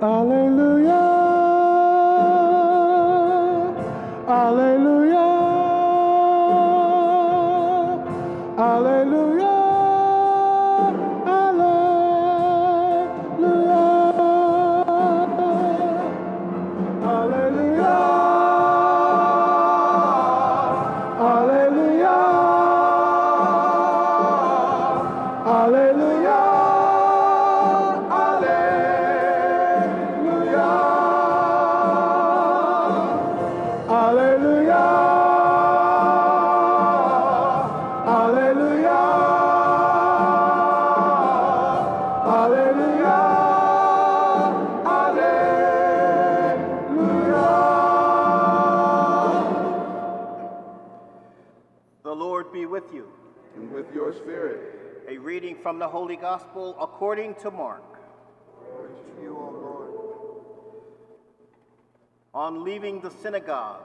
Hallelujah. Lord be with you. and with your spirit. A reading from the Holy Gospel according to Mark. Glory to you, O Lord. On leaving the synagogue,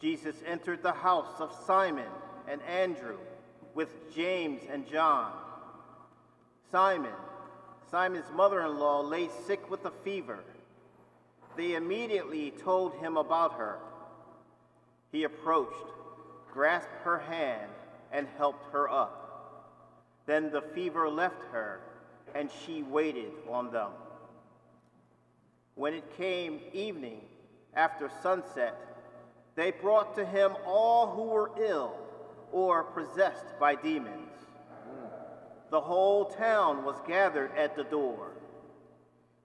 Jesus entered the house of Simon and Andrew with James and John. Simon, Simon's mother in law, lay sick with a fever. They immediately told him about her. He approached, grasped her hand, and helped her up. Then the fever left her, and she waited on them. When it came evening, after sunset, they brought to him all who were ill or possessed by demons. The whole town was gathered at the door.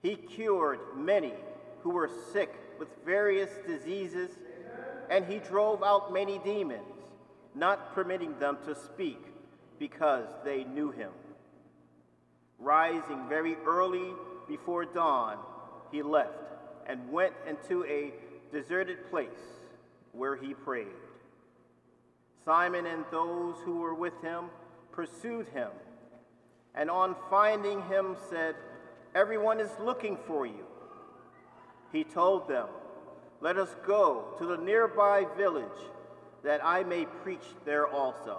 He cured many who were sick with various diseases, and he drove out many demons, not permitting them to speak because they knew him. Rising very early before dawn, he left and went into a deserted place where he prayed. Simon and those who were with him pursued him, and on finding him said, Everyone is looking for you. He told them, Let us go to the nearby village that I may preach there also.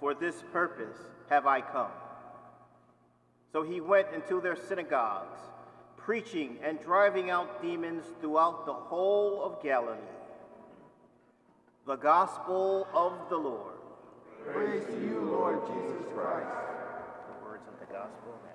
For this purpose have I come. So he went into their synagogues, preaching and driving out demons throughout the whole of Galilee. The Gospel of the Lord. Praise to you, Lord Jesus Christ. The words of the Gospel.